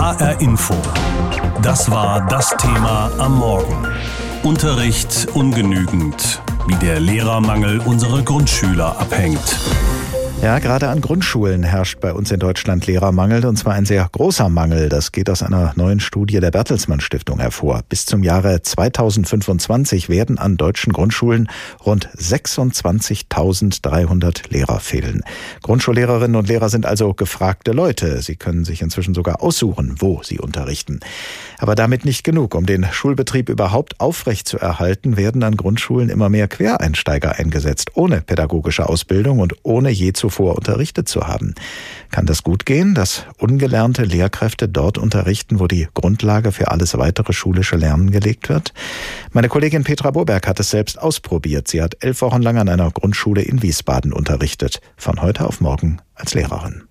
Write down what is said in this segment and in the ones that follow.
HR Info. Das war das Thema am Morgen. Unterricht ungenügend, wie der Lehrermangel unsere Grundschüler abhängt. Ja, gerade an Grundschulen herrscht bei uns in Deutschland Lehrermangel und zwar ein sehr großer Mangel. Das geht aus einer neuen Studie der Bertelsmann Stiftung hervor. Bis zum Jahre 2025 werden an deutschen Grundschulen rund 26.300 Lehrer fehlen. Grundschullehrerinnen und Lehrer sind also gefragte Leute. Sie können sich inzwischen sogar aussuchen, wo sie unterrichten. Aber damit nicht genug. Um den Schulbetrieb überhaupt aufrecht zu erhalten, werden an Grundschulen immer mehr Quereinsteiger eingesetzt, ohne pädagogische Ausbildung und ohne je zu zuvor unterrichtet zu haben. Kann das gut gehen, dass ungelernte Lehrkräfte dort unterrichten, wo die Grundlage für alles weitere schulische Lernen gelegt wird? Meine Kollegin Petra Boberg hat es selbst ausprobiert. Sie hat elf Wochen lang an einer Grundschule in Wiesbaden unterrichtet. Von heute auf morgen als Lehrerin.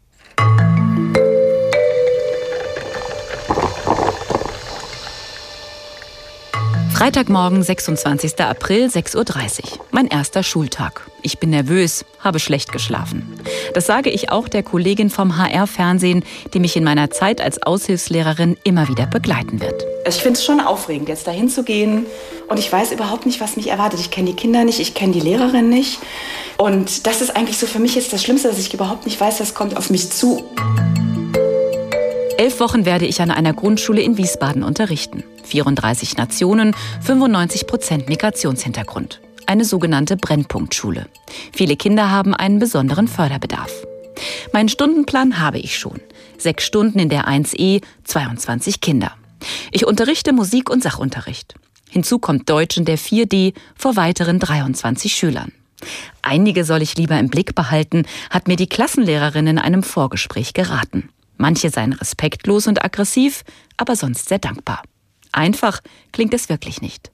Freitagmorgen, 26. April, 6.30 Uhr. Mein erster Schultag. Ich bin nervös, habe schlecht geschlafen. Das sage ich auch der Kollegin vom HR-Fernsehen, die mich in meiner Zeit als Aushilfslehrerin immer wieder begleiten wird. Also ich finde es schon aufregend, jetzt dahin zu gehen. Und ich weiß überhaupt nicht, was mich erwartet. Ich kenne die Kinder nicht, ich kenne die Lehrerin nicht. Und das ist eigentlich so für mich jetzt das Schlimmste, dass ich überhaupt nicht weiß, was kommt auf mich zu. Elf Wochen werde ich an einer Grundschule in Wiesbaden unterrichten. 34 Nationen, 95 Prozent Migrationshintergrund. Eine sogenannte Brennpunktschule. Viele Kinder haben einen besonderen Förderbedarf. Meinen Stundenplan habe ich schon. Sechs Stunden in der 1E, 22 Kinder. Ich unterrichte Musik- und Sachunterricht. Hinzu kommt Deutsch in der 4D vor weiteren 23 Schülern. Einige soll ich lieber im Blick behalten, hat mir die Klassenlehrerin in einem Vorgespräch geraten. Manche seien respektlos und aggressiv, aber sonst sehr dankbar. Einfach klingt es wirklich nicht.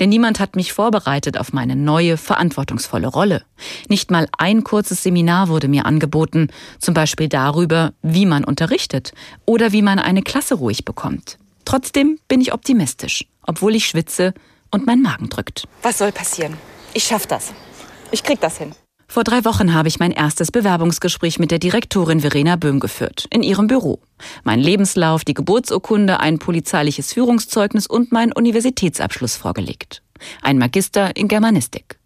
Denn niemand hat mich vorbereitet auf meine neue, verantwortungsvolle Rolle. Nicht mal ein kurzes Seminar wurde mir angeboten, zum Beispiel darüber, wie man unterrichtet oder wie man eine Klasse ruhig bekommt. Trotzdem bin ich optimistisch, obwohl ich schwitze und mein Magen drückt. Was soll passieren? Ich schaff das. Ich krieg das hin. Vor drei Wochen habe ich mein erstes Bewerbungsgespräch mit der Direktorin Verena Böhm geführt, in ihrem Büro. Mein Lebenslauf, die Geburtsurkunde, ein polizeiliches Führungszeugnis und mein Universitätsabschluss vorgelegt. Ein Magister in Germanistik.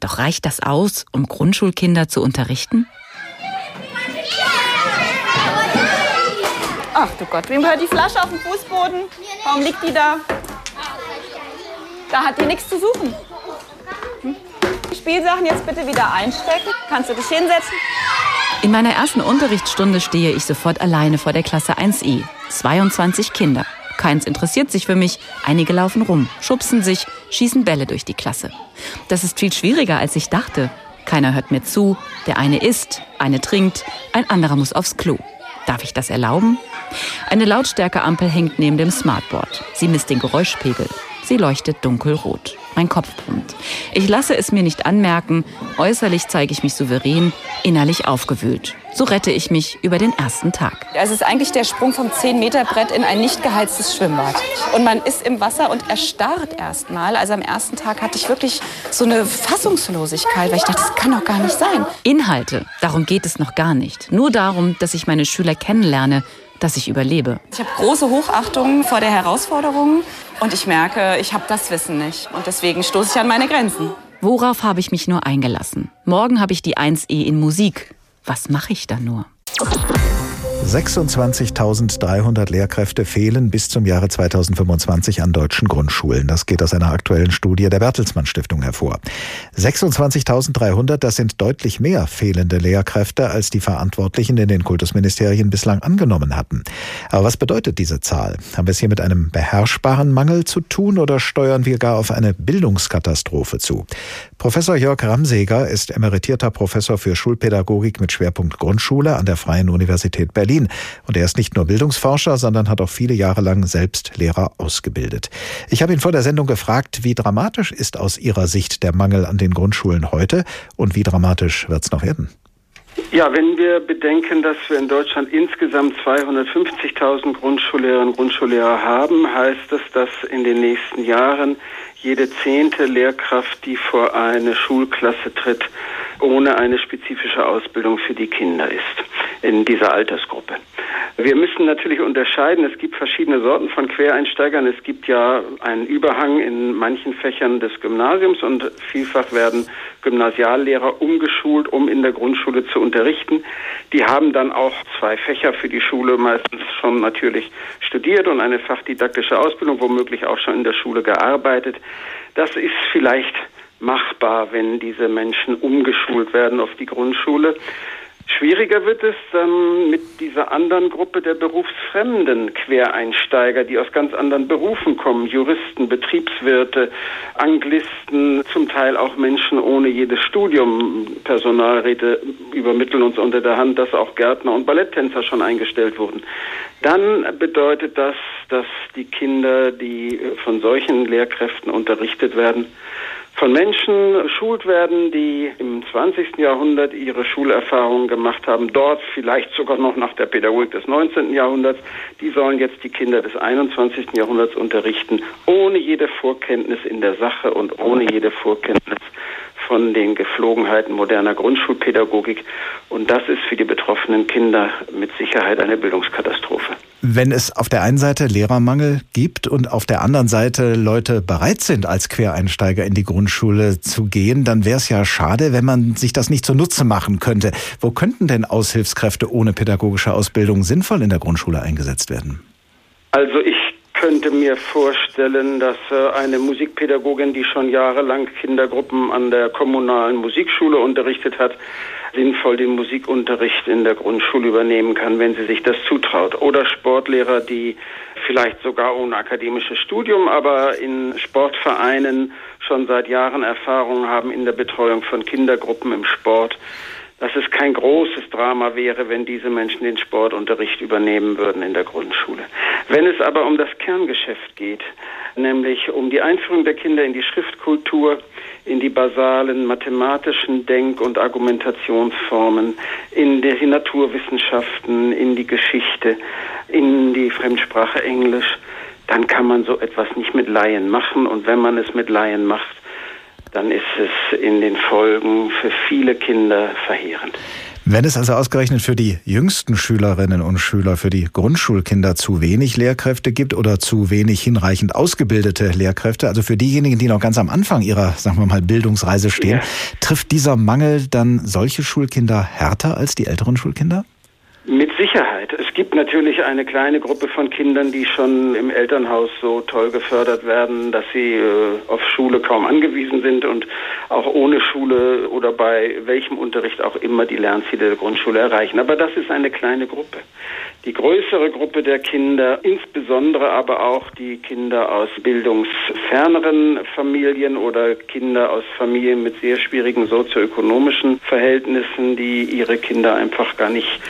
Doch reicht das aus, um Grundschulkinder zu unterrichten? Ach du Gott, wem gehört die Flasche auf dem Fußboden? Warum liegt die da? Da hat die nichts zu suchen. Spielsachen jetzt bitte wieder einstecken. Kannst du dich hinsetzen? In meiner ersten Unterrichtsstunde stehe ich sofort alleine vor der Klasse 1i. 22 Kinder. Keins interessiert sich für mich. Einige laufen rum, schubsen sich, schießen Bälle durch die Klasse. Das ist viel schwieriger, als ich dachte. Keiner hört mir zu. Der eine isst, eine trinkt, ein anderer muss aufs Klo. Darf ich das erlauben? Eine Lautstärkeampel hängt neben dem Smartboard. Sie misst den Geräuschpegel. Sie leuchtet dunkelrot. Mein Kopf brummt. Ich lasse es mir nicht anmerken. Äußerlich zeige ich mich souverän, innerlich aufgewühlt. So rette ich mich über den ersten Tag. Es ist eigentlich der Sprung vom 10-Meter-Brett in ein nicht geheiztes Schwimmbad. Und man ist im Wasser und erstarrt erstmal. Also am ersten Tag hatte ich wirklich so eine Fassungslosigkeit, weil ich dachte, das kann doch gar nicht sein. Inhalte, darum geht es noch gar nicht. Nur darum, dass ich meine Schüler kennenlerne, dass ich überlebe. Ich habe große Hochachtung vor der Herausforderung und ich merke, ich habe das Wissen nicht. Und deswegen stoße ich an meine Grenzen. Worauf habe ich mich nur eingelassen? Morgen habe ich die 1E in Musik. Was mache ich da nur? 26.300 Lehrkräfte fehlen bis zum Jahre 2025 an deutschen Grundschulen. Das geht aus einer aktuellen Studie der Bertelsmann Stiftung hervor. 26.300, das sind deutlich mehr fehlende Lehrkräfte, als die Verantwortlichen in den Kultusministerien bislang angenommen hatten. Aber was bedeutet diese Zahl? Haben wir es hier mit einem beherrschbaren Mangel zu tun oder steuern wir gar auf eine Bildungskatastrophe zu? Professor Jörg Ramseger ist emeritierter Professor für Schulpädagogik mit Schwerpunkt Grundschule an der Freien Universität Berlin. Berlin. Und er ist nicht nur Bildungsforscher, sondern hat auch viele Jahre lang selbst Lehrer ausgebildet. Ich habe ihn vor der Sendung gefragt, wie dramatisch ist aus Ihrer Sicht der Mangel an den Grundschulen heute und wie dramatisch wird es noch werden? Ja, wenn wir bedenken, dass wir in Deutschland insgesamt 250.000 Grundschullehrerinnen und Grundschullehrer haben, heißt das, dass in den nächsten Jahren jede zehnte Lehrkraft, die vor eine Schulklasse tritt, ohne eine spezifische Ausbildung für die Kinder ist in dieser Altersgruppe. Wir müssen natürlich unterscheiden. Es gibt verschiedene Sorten von Quereinsteigern. Es gibt ja einen Überhang in manchen Fächern des Gymnasiums und vielfach werden Gymnasiallehrer umgeschult, um in der Grundschule zu unterrichten. Die haben dann auch zwei Fächer für die Schule meistens schon natürlich studiert und eine fachdidaktische Ausbildung, womöglich auch schon in der Schule gearbeitet. Das ist vielleicht machbar, wenn diese Menschen umgeschult werden auf die Grundschule. Schwieriger wird es ähm, mit dieser anderen Gruppe der berufsfremden Quereinsteiger, die aus ganz anderen Berufen kommen. Juristen, Betriebswirte, Anglisten, zum Teil auch Menschen ohne jedes Studium. Personalräte übermitteln uns unter der Hand, dass auch Gärtner und Balletttänzer schon eingestellt wurden. Dann bedeutet das, dass die Kinder, die von solchen Lehrkräften unterrichtet werden, von Menschen geschult werden, die im 20. Jahrhundert ihre Schulerfahrungen gemacht haben, dort vielleicht sogar noch nach der Pädagogik des 19. Jahrhunderts. Die sollen jetzt die Kinder des 21. Jahrhunderts unterrichten, ohne jede Vorkenntnis in der Sache und ohne jede Vorkenntnis von den Geflogenheiten moderner Grundschulpädagogik. Und das ist für die betroffenen Kinder mit Sicherheit eine Bildungskatastrophe. Wenn es auf der einen Seite Lehrermangel gibt und auf der anderen Seite Leute bereit sind, als Quereinsteiger in die Grundschule zu gehen, dann wäre es ja schade, wenn man sich das nicht zunutze machen könnte. Wo könnten denn Aushilfskräfte ohne pädagogische Ausbildung sinnvoll in der Grundschule eingesetzt werden? Also ich könnte mir vorstellen, dass äh, eine Musikpädagogin, die schon jahrelang Kindergruppen an der kommunalen Musikschule unterrichtet hat, sinnvoll den Musikunterricht in der Grundschule übernehmen kann, wenn sie sich das zutraut. Oder Sportlehrer, die vielleicht sogar ohne akademisches Studium, aber in Sportvereinen schon seit Jahren Erfahrung haben in der Betreuung von Kindergruppen im Sport dass es kein großes Drama wäre, wenn diese Menschen den Sportunterricht übernehmen würden in der Grundschule. Wenn es aber um das Kerngeschäft geht, nämlich um die Einführung der Kinder in die Schriftkultur, in die basalen mathematischen Denk- und Argumentationsformen, in die Naturwissenschaften, in die Geschichte, in die Fremdsprache Englisch, dann kann man so etwas nicht mit Laien machen. Und wenn man es mit Laien macht, dann ist es in den Folgen für viele Kinder verheerend. Wenn es also ausgerechnet für die jüngsten Schülerinnen und Schüler, für die Grundschulkinder zu wenig Lehrkräfte gibt oder zu wenig hinreichend ausgebildete Lehrkräfte, also für diejenigen, die noch ganz am Anfang ihrer, sagen wir mal, Bildungsreise stehen, ja. trifft dieser Mangel dann solche Schulkinder härter als die älteren Schulkinder? Mit Sicherheit. Es gibt natürlich eine kleine Gruppe von Kindern, die schon im Elternhaus so toll gefördert werden, dass sie äh, auf Schule kaum angewiesen sind und auch ohne Schule oder bei welchem Unterricht auch immer die Lernziele der Grundschule erreichen. Aber das ist eine kleine Gruppe. Die größere Gruppe der Kinder, insbesondere aber auch die Kinder aus bildungsferneren Familien oder Kinder aus Familien mit sehr schwierigen sozioökonomischen Verhältnissen, die ihre Kinder einfach gar nicht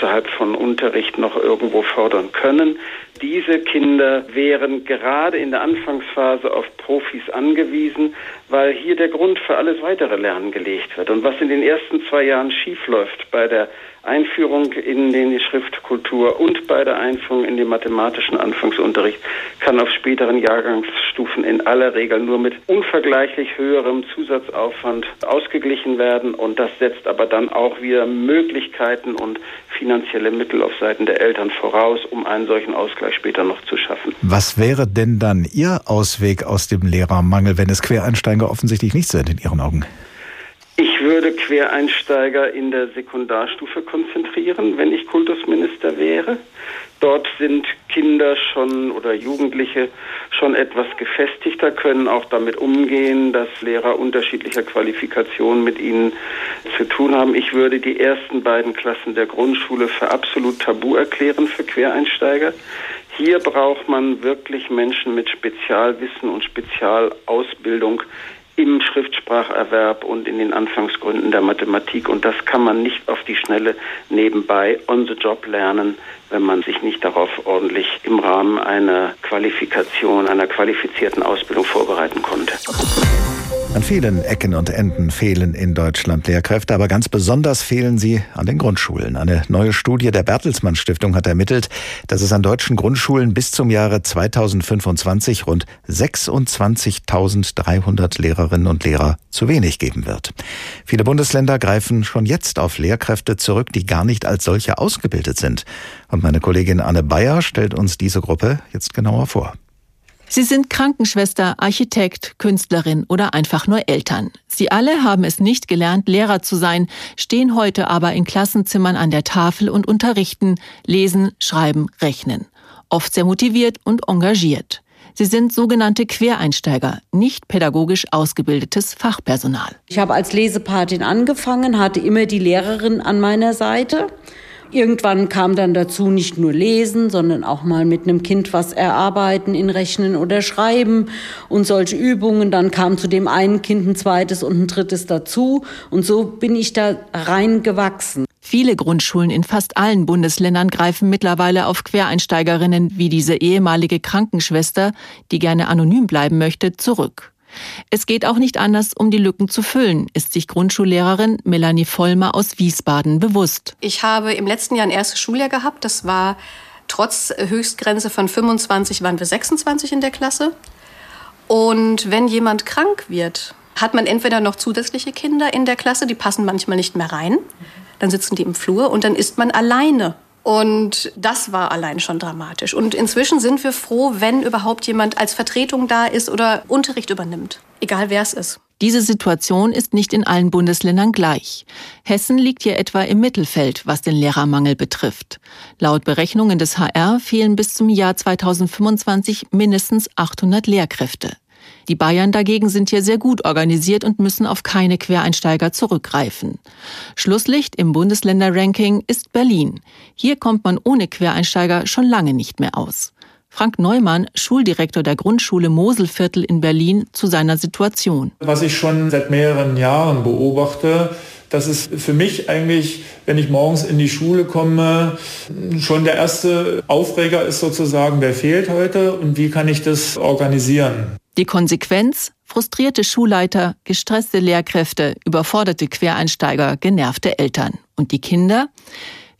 außerhalb von Unterricht noch irgendwo fordern können. Diese Kinder wären gerade in der Anfangsphase auf Profis angewiesen, weil hier der Grund für alles weitere Lernen gelegt wird. Und was in den ersten zwei Jahren schiefläuft bei der Einführung in die Schriftkultur und bei der Einführung in den mathematischen Anfangsunterricht kann auf späteren Jahrgangsstufen in aller Regel nur mit unvergleichlich höherem Zusatzaufwand ausgeglichen werden und das setzt aber dann auch wieder Möglichkeiten und finanzielle Mittel auf Seiten der Eltern voraus, um einen solchen Ausgleich später noch zu schaffen. Was wäre denn dann Ihr Ausweg aus dem Lehrermangel, wenn es Quereinsteiger offensichtlich nicht sind in Ihren Augen? Ich würde Quereinsteiger in der Sekundarstufe konzentrieren, wenn ich Kultusminister wäre. Dort sind Kinder schon oder Jugendliche schon etwas gefestigter, können auch damit umgehen, dass Lehrer unterschiedlicher Qualifikationen mit ihnen zu tun haben. Ich würde die ersten beiden Klassen der Grundschule für absolut tabu erklären für Quereinsteiger. Hier braucht man wirklich Menschen mit Spezialwissen und Spezialausbildung im Schriftspracherwerb und in den Anfangsgründen der Mathematik. Und das kann man nicht auf die Schnelle nebenbei on the job lernen, wenn man sich nicht darauf ordentlich im Rahmen einer Qualifikation, einer qualifizierten Ausbildung vorbereiten konnte. An vielen Ecken und Enden fehlen in Deutschland Lehrkräfte, aber ganz besonders fehlen sie an den Grundschulen. Eine neue Studie der Bertelsmann Stiftung hat ermittelt, dass es an deutschen Grundschulen bis zum Jahre 2025 rund 26.300 Lehrerinnen und Lehrer zu wenig geben wird. Viele Bundesländer greifen schon jetzt auf Lehrkräfte zurück, die gar nicht als solche ausgebildet sind. Und meine Kollegin Anne Bayer stellt uns diese Gruppe jetzt genauer vor. Sie sind Krankenschwester, Architekt, Künstlerin oder einfach nur Eltern. Sie alle haben es nicht gelernt, Lehrer zu sein, stehen heute aber in Klassenzimmern an der Tafel und unterrichten, lesen, schreiben, rechnen. Oft sehr motiviert und engagiert. Sie sind sogenannte Quereinsteiger, nicht pädagogisch ausgebildetes Fachpersonal. Ich habe als Lesepatin angefangen, hatte immer die Lehrerin an meiner Seite. Irgendwann kam dann dazu nicht nur lesen, sondern auch mal mit einem Kind was erarbeiten in Rechnen oder Schreiben und solche Übungen. Dann kam zu dem einen Kind ein zweites und ein drittes dazu. Und so bin ich da reingewachsen. Viele Grundschulen in fast allen Bundesländern greifen mittlerweile auf Quereinsteigerinnen wie diese ehemalige Krankenschwester, die gerne anonym bleiben möchte, zurück. Es geht auch nicht anders, um die Lücken zu füllen, ist sich Grundschullehrerin Melanie Vollmer aus Wiesbaden bewusst. Ich habe im letzten Jahr ein erstes Schuljahr gehabt. Das war trotz Höchstgrenze von 25 waren wir 26 in der Klasse. Und wenn jemand krank wird, hat man entweder noch zusätzliche Kinder in der Klasse, die passen manchmal nicht mehr rein. Dann sitzen die im Flur und dann ist man alleine und das war allein schon dramatisch. Und inzwischen sind wir froh, wenn überhaupt jemand als Vertretung da ist oder Unterricht übernimmt. Egal wer es ist. Diese Situation ist nicht in allen Bundesländern gleich. Hessen liegt hier etwa im Mittelfeld, was den Lehrermangel betrifft. Laut Berechnungen des HR fehlen bis zum Jahr 2025 mindestens 800 Lehrkräfte. Die Bayern dagegen sind hier sehr gut organisiert und müssen auf keine Quereinsteiger zurückgreifen. Schlusslicht im Bundesländerranking ist Berlin. Hier kommt man ohne Quereinsteiger schon lange nicht mehr aus. Frank Neumann, Schuldirektor der Grundschule Moselviertel in Berlin, zu seiner Situation. Was ich schon seit mehreren Jahren beobachte, dass es für mich eigentlich, wenn ich morgens in die Schule komme, schon der erste Aufreger ist sozusagen, wer fehlt heute und wie kann ich das organisieren. Die Konsequenz? Frustrierte Schulleiter, gestresste Lehrkräfte, überforderte Quereinsteiger, genervte Eltern. Und die Kinder?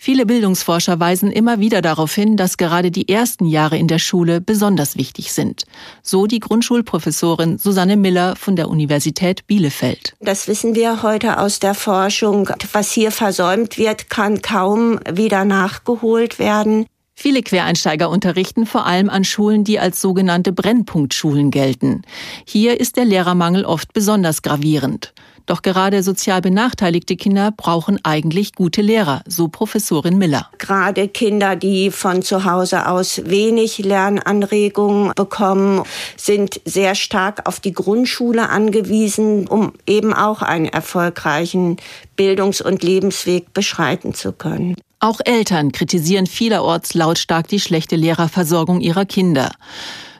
Viele Bildungsforscher weisen immer wieder darauf hin, dass gerade die ersten Jahre in der Schule besonders wichtig sind. So die Grundschulprofessorin Susanne Miller von der Universität Bielefeld. Das wissen wir heute aus der Forschung. Was hier versäumt wird, kann kaum wieder nachgeholt werden. Viele Quereinsteiger unterrichten vor allem an Schulen, die als sogenannte Brennpunktschulen gelten. Hier ist der Lehrermangel oft besonders gravierend. Doch gerade sozial benachteiligte Kinder brauchen eigentlich gute Lehrer, so Professorin Miller. Gerade Kinder, die von zu Hause aus wenig Lernanregungen bekommen, sind sehr stark auf die Grundschule angewiesen, um eben auch einen erfolgreichen Bildungs- und Lebensweg beschreiten zu können. Auch Eltern kritisieren vielerorts lautstark die schlechte Lehrerversorgung ihrer Kinder.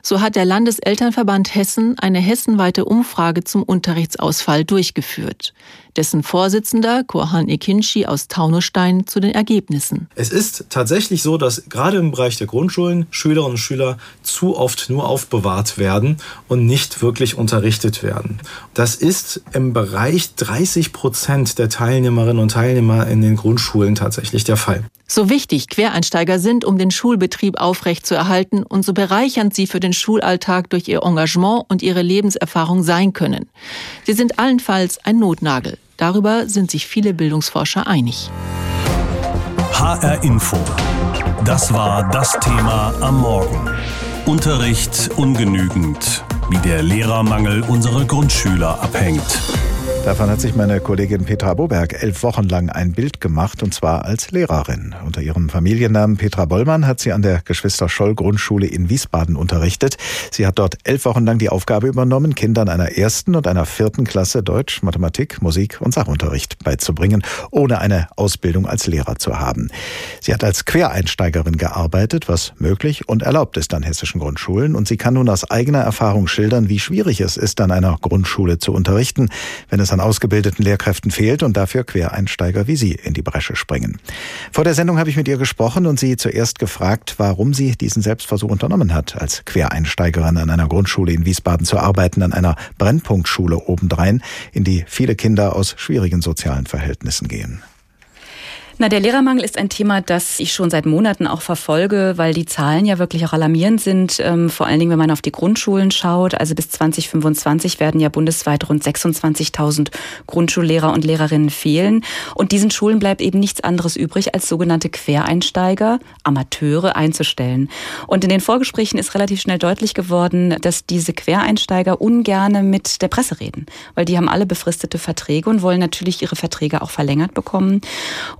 So hat der Landeselternverband Hessen eine hessenweite Umfrage zum Unterrichtsausfall durchgeführt. Dessen Vorsitzender, Korhan Ekinci aus Taunusstein, zu den Ergebnissen. Es ist tatsächlich so, dass gerade im Bereich der Grundschulen Schülerinnen und Schüler zu oft nur aufbewahrt werden und nicht wirklich unterrichtet werden. Das ist im Bereich 30 Prozent der Teilnehmerinnen und Teilnehmer in den Grundschulen tatsächlich der Fall. So wichtig Quereinsteiger sind, um den Schulbetrieb aufrechtzuerhalten und so bereichernd sie für den Schulalltag durch ihr Engagement und ihre Lebenserfahrung sein können. Sie sind allenfalls ein Notnagel. Darüber sind sich viele Bildungsforscher einig. HR Info. Das war das Thema am Morgen. Unterricht ungenügend, wie der Lehrermangel unsere Grundschüler abhängt. Davon hat sich meine Kollegin Petra Boberg elf Wochen lang ein Bild gemacht, und zwar als Lehrerin. Unter ihrem Familiennamen Petra Bollmann hat sie an der Geschwister Scholl Grundschule in Wiesbaden unterrichtet. Sie hat dort elf Wochen lang die Aufgabe übernommen, Kindern einer ersten und einer vierten Klasse Deutsch, Mathematik, Musik und Sachunterricht beizubringen, ohne eine Ausbildung als Lehrer zu haben. Sie hat als Quereinsteigerin gearbeitet, was möglich und erlaubt ist an hessischen Grundschulen, und sie kann nun aus eigener Erfahrung schildern, wie schwierig es ist, an einer Grundschule zu unterrichten, wenn es an ausgebildeten Lehrkräften fehlt und dafür Quereinsteiger wie Sie in die Bresche springen. Vor der Sendung habe ich mit ihr gesprochen und sie zuerst gefragt, warum sie diesen Selbstversuch unternommen hat, als Quereinsteigerin an einer Grundschule in Wiesbaden zu arbeiten, an einer Brennpunktschule obendrein, in die viele Kinder aus schwierigen sozialen Verhältnissen gehen. Na, der Lehrermangel ist ein Thema, das ich schon seit Monaten auch verfolge, weil die Zahlen ja wirklich auch alarmierend sind. Ähm, vor allen Dingen, wenn man auf die Grundschulen schaut. Also bis 2025 werden ja bundesweit rund 26.000 Grundschullehrer und Lehrerinnen fehlen. Und diesen Schulen bleibt eben nichts anderes übrig, als sogenannte Quereinsteiger, Amateure einzustellen. Und in den Vorgesprächen ist relativ schnell deutlich geworden, dass diese Quereinsteiger ungerne mit der Presse reden, weil die haben alle befristete Verträge und wollen natürlich ihre Verträge auch verlängert bekommen.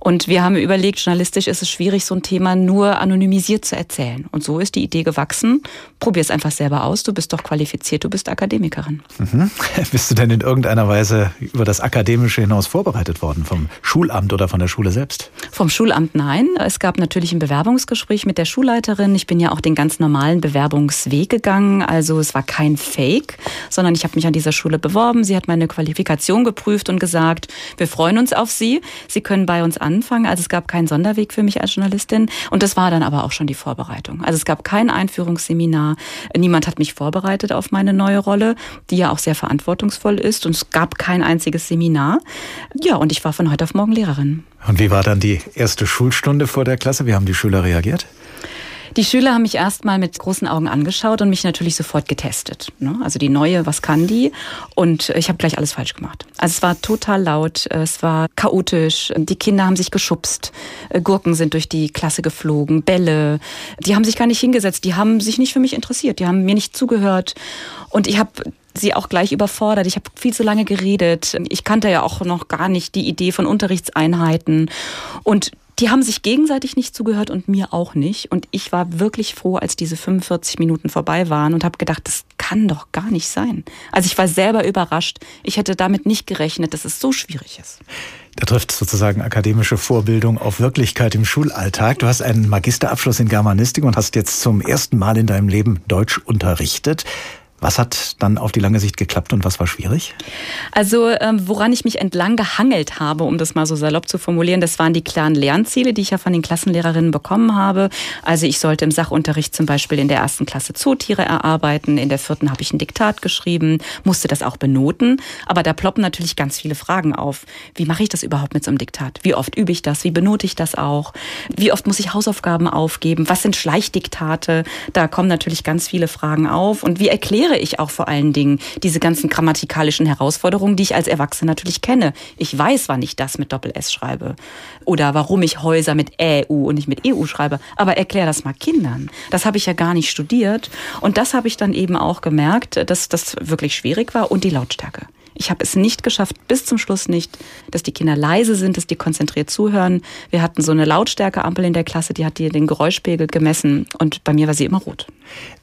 Und wir haben überlegt, journalistisch ist es schwierig, so ein Thema nur anonymisiert zu erzählen. Und so ist die Idee gewachsen. Probier es einfach selber aus. Du bist doch qualifiziert, du bist Akademikerin. Mhm. Bist du denn in irgendeiner Weise über das Akademische hinaus vorbereitet worden vom Schulamt oder von der Schule selbst? Vom Schulamt nein. Es gab natürlich ein Bewerbungsgespräch mit der Schulleiterin. Ich bin ja auch den ganz normalen Bewerbungsweg gegangen. Also es war kein Fake, sondern ich habe mich an dieser Schule beworben. Sie hat meine Qualifikation geprüft und gesagt, wir freuen uns auf Sie. Sie können bei uns anfangen angefangen. Also es gab keinen Sonderweg für mich als Journalistin. Und das war dann aber auch schon die Vorbereitung. Also es gab kein Einführungsseminar. Niemand hat mich vorbereitet auf meine neue Rolle, die ja auch sehr verantwortungsvoll ist. Und es gab kein einziges Seminar. Ja, und ich war von heute auf morgen Lehrerin. Und wie war dann die erste Schulstunde vor der Klasse? Wie haben die Schüler reagiert? Die Schüler haben mich erstmal mit großen Augen angeschaut und mich natürlich sofort getestet. Ne? Also die neue, was kann die? Und ich habe gleich alles falsch gemacht. Also es war total laut, es war chaotisch, die Kinder haben sich geschubst, Gurken sind durch die Klasse geflogen, Bälle, die haben sich gar nicht hingesetzt, die haben sich nicht für mich interessiert, die haben mir nicht zugehört. Und ich habe sie auch gleich überfordert. Ich habe viel zu lange geredet. Ich kannte ja auch noch gar nicht die Idee von Unterrichtseinheiten. Und die haben sich gegenseitig nicht zugehört und mir auch nicht. Und ich war wirklich froh, als diese 45 Minuten vorbei waren und habe gedacht, das kann doch gar nicht sein. Also ich war selber überrascht. Ich hätte damit nicht gerechnet, dass es so schwierig ist. Da trifft sozusagen akademische Vorbildung auf Wirklichkeit im Schulalltag. Du hast einen Magisterabschluss in Germanistik und hast jetzt zum ersten Mal in deinem Leben Deutsch unterrichtet. Was hat dann auf die lange Sicht geklappt und was war schwierig? Also ähm, woran ich mich entlang gehangelt habe, um das mal so salopp zu formulieren, das waren die klaren Lernziele, die ich ja von den Klassenlehrerinnen bekommen habe. Also ich sollte im Sachunterricht zum Beispiel in der ersten Klasse Zootiere erarbeiten, in der vierten habe ich ein Diktat geschrieben, musste das auch benoten. Aber da ploppen natürlich ganz viele Fragen auf. Wie mache ich das überhaupt mit so einem Diktat? Wie oft übe ich das? Wie benote ich das auch? Wie oft muss ich Hausaufgaben aufgeben? Was sind Schleichdiktate? Da kommen natürlich ganz viele Fragen auf. Und wie erkläre akzeptiere ich auch vor allen Dingen diese ganzen grammatikalischen Herausforderungen, die ich als Erwachsene natürlich kenne. Ich weiß, wann ich das mit Doppel-S schreibe oder warum ich Häuser mit Ä, U und nicht mit EU schreibe. Aber erklär das mal Kindern. Das habe ich ja gar nicht studiert. Und das habe ich dann eben auch gemerkt, dass das wirklich schwierig war und die Lautstärke. Ich habe es nicht geschafft, bis zum Schluss nicht, dass die Kinder leise sind, dass die konzentriert zuhören. Wir hatten so eine Lautstärkeampel in der Klasse, die hat dir den Geräuschpegel gemessen und bei mir war sie immer rot.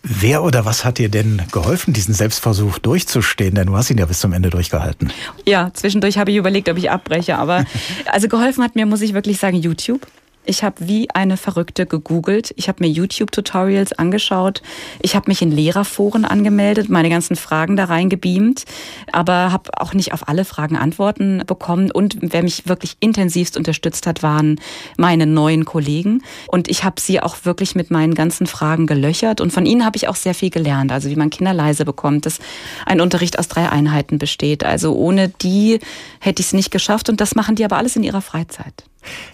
Wer oder was hat dir denn geholfen, diesen Selbstversuch durchzustehen? Denn du hast ihn ja bis zum Ende durchgehalten. Ja, zwischendurch habe ich überlegt, ob ich abbreche, aber also geholfen hat mir, muss ich wirklich sagen, YouTube. Ich habe wie eine Verrückte gegoogelt. Ich habe mir YouTube-Tutorials angeschaut. Ich habe mich in Lehrerforen angemeldet, meine ganzen Fragen da reingebeamt, aber habe auch nicht auf alle Fragen Antworten bekommen. Und wer mich wirklich intensivst unterstützt hat, waren meine neuen Kollegen. Und ich habe sie auch wirklich mit meinen ganzen Fragen gelöchert. Und von ihnen habe ich auch sehr viel gelernt. Also wie man Kinder leise bekommt, dass ein Unterricht aus drei Einheiten besteht. Also ohne die hätte ich es nicht geschafft. Und das machen die aber alles in ihrer Freizeit.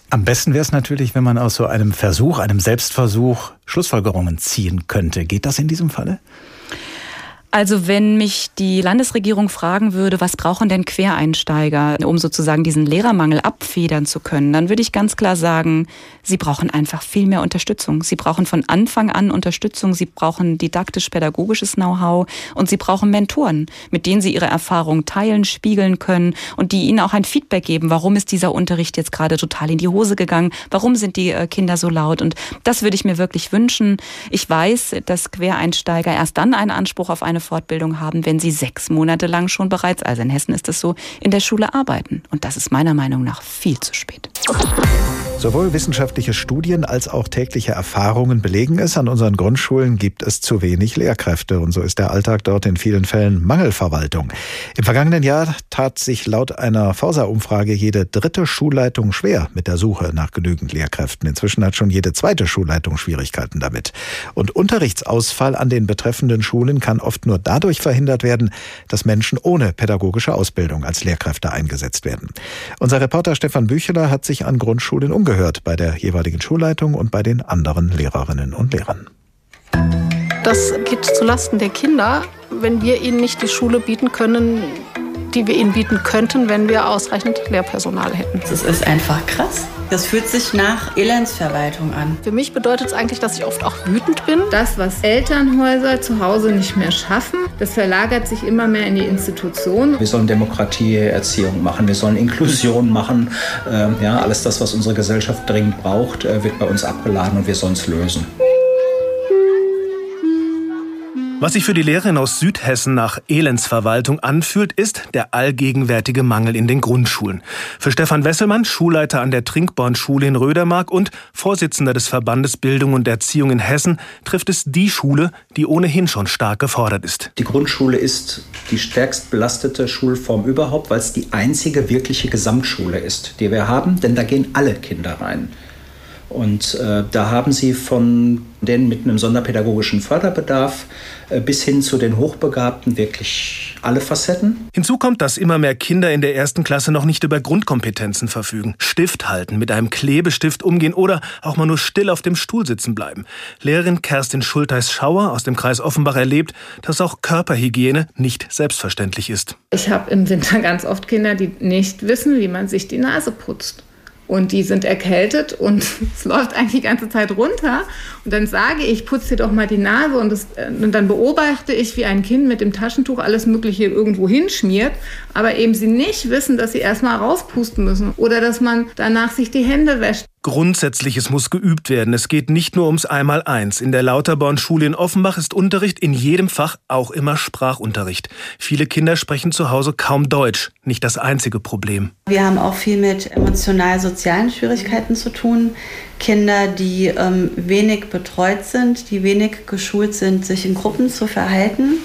Am besten wäre es natürlich, wenn man aus so einem Versuch, einem Selbstversuch Schlussfolgerungen ziehen könnte. Geht das in diesem Falle? Also wenn mich die Landesregierung fragen würde, was brauchen denn Quereinsteiger, um sozusagen diesen Lehrermangel abfedern zu können, dann würde ich ganz klar sagen, sie brauchen einfach viel mehr Unterstützung. Sie brauchen von Anfang an Unterstützung, sie brauchen didaktisch-pädagogisches Know-how. Und sie brauchen Mentoren, mit denen sie ihre Erfahrungen teilen, spiegeln können und die ihnen auch ein Feedback geben, warum ist dieser Unterricht jetzt gerade total in die Hose gegangen, warum sind die äh, Kinder so laut? Und das würde ich mir wirklich wünschen. Ich weiß, dass Quereinsteiger erst dann einen Anspruch auf eine Fortbildung haben, wenn sie sechs Monate lang schon bereits, also in Hessen ist es so, in der Schule arbeiten. Und das ist meiner Meinung nach viel zu spät. Sowohl wissenschaftliche Studien als auch tägliche Erfahrungen belegen es, an unseren Grundschulen gibt es zu wenig Lehrkräfte und so ist der Alltag dort in vielen Fällen Mangelverwaltung. Im vergangenen Jahr tat sich laut einer Forsa-Umfrage jede dritte Schulleitung schwer mit der Suche nach genügend Lehrkräften. Inzwischen hat schon jede zweite Schulleitung Schwierigkeiten damit. Und Unterrichtsausfall an den betreffenden Schulen kann oft nur dadurch verhindert werden, dass Menschen ohne pädagogische Ausbildung als Lehrkräfte eingesetzt werden. Unser Reporter Stefan Bücheler hat sich an Grundschulen umgehört gehört bei der jeweiligen Schulleitung und bei den anderen Lehrerinnen und Lehrern. Das geht zulasten der Kinder, wenn wir ihnen nicht die Schule bieten können, die wir ihnen bieten könnten, wenn wir ausreichend Lehrpersonal hätten. Das ist einfach krass. Das fühlt sich nach Elendsverwaltung an. Für mich bedeutet es eigentlich, dass ich oft auch wütend bin. Das, was Elternhäuser zu Hause nicht mehr schaffen, das verlagert sich immer mehr in die Institution. Wir sollen Demokratieerziehung machen, wir sollen Inklusion machen. Ähm, ja, alles das, was unsere Gesellschaft dringend braucht, äh, wird bei uns abgeladen und wir sollen es lösen. Was sich für die Lehrerin aus Südhessen nach Elendsverwaltung anfühlt, ist der allgegenwärtige Mangel in den Grundschulen. Für Stefan Wesselmann, Schulleiter an der Trinkborn-Schule in Rödermark und Vorsitzender des Verbandes Bildung und Erziehung in Hessen, trifft es die Schule, die ohnehin schon stark gefordert ist. Die Grundschule ist die stärkst belastete Schulform überhaupt, weil es die einzige wirkliche Gesamtschule ist, die wir haben, denn da gehen alle Kinder rein. Und äh, da haben sie von denen mit einem sonderpädagogischen Förderbedarf äh, bis hin zu den Hochbegabten wirklich alle Facetten. Hinzu kommt, dass immer mehr Kinder in der ersten Klasse noch nicht über Grundkompetenzen verfügen. Stift halten, mit einem Klebestift umgehen oder auch mal nur still auf dem Stuhl sitzen bleiben. Lehrerin Kerstin Schulteis-Schauer aus dem Kreis Offenbach erlebt, dass auch Körperhygiene nicht selbstverständlich ist. Ich habe im Winter ganz oft Kinder, die nicht wissen, wie man sich die Nase putzt und die sind erkältet und es läuft eigentlich die ganze Zeit runter. Und dann sage ich, putz dir doch mal die Nase und, das, äh, und dann beobachte ich, wie ein Kind mit dem Taschentuch alles Mögliche irgendwo hinschmiert, aber eben sie nicht wissen, dass sie erstmal rauspusten müssen oder dass man danach sich die Hände wäscht. Grundsätzliches muss geübt werden. Es geht nicht nur ums Einmaleins. In der Lauterborn-Schule in Offenbach ist Unterricht in jedem Fach auch immer Sprachunterricht. Viele Kinder sprechen zu Hause kaum Deutsch. Nicht das einzige Problem. Wir haben auch viel mit emotional-sozialen Schwierigkeiten zu tun. Kinder, die ähm, wenig betreut sind, die wenig geschult sind, sich in Gruppen zu verhalten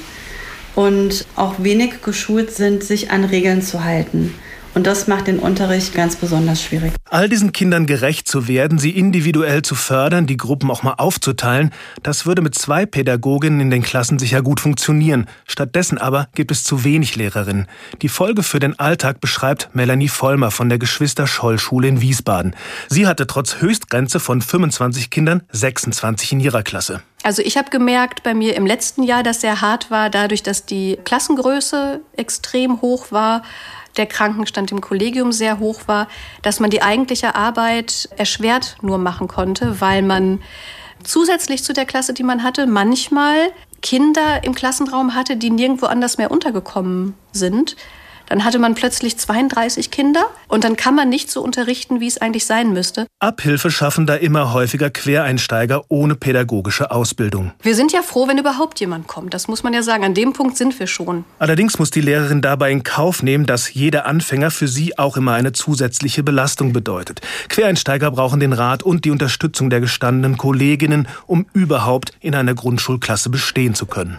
und auch wenig geschult sind, sich an Regeln zu halten. Und das macht den Unterricht ganz besonders schwierig. All diesen Kindern gerecht zu werden, sie individuell zu fördern, die Gruppen auch mal aufzuteilen, das würde mit zwei Pädagoginnen in den Klassen sicher gut funktionieren. Stattdessen aber gibt es zu wenig Lehrerinnen. Die Folge für den Alltag beschreibt Melanie Vollmer von der Geschwister-Scholl-Schule in Wiesbaden. Sie hatte trotz Höchstgrenze von 25 Kindern 26 in ihrer Klasse. Also ich habe gemerkt bei mir im letzten Jahr, dass sehr hart war, dadurch, dass die Klassengröße extrem hoch war der Krankenstand im Kollegium sehr hoch war, dass man die eigentliche Arbeit erschwert nur machen konnte, weil man zusätzlich zu der Klasse, die man hatte, manchmal Kinder im Klassenraum hatte, die nirgendwo anders mehr untergekommen sind. Dann hatte man plötzlich 32 Kinder und dann kann man nicht so unterrichten, wie es eigentlich sein müsste. Abhilfe schaffen da immer häufiger Quereinsteiger ohne pädagogische Ausbildung. Wir sind ja froh, wenn überhaupt jemand kommt. Das muss man ja sagen. An dem Punkt sind wir schon. Allerdings muss die Lehrerin dabei in Kauf nehmen, dass jeder Anfänger für sie auch immer eine zusätzliche Belastung bedeutet. Quereinsteiger brauchen den Rat und die Unterstützung der gestandenen Kolleginnen, um überhaupt in einer Grundschulklasse bestehen zu können.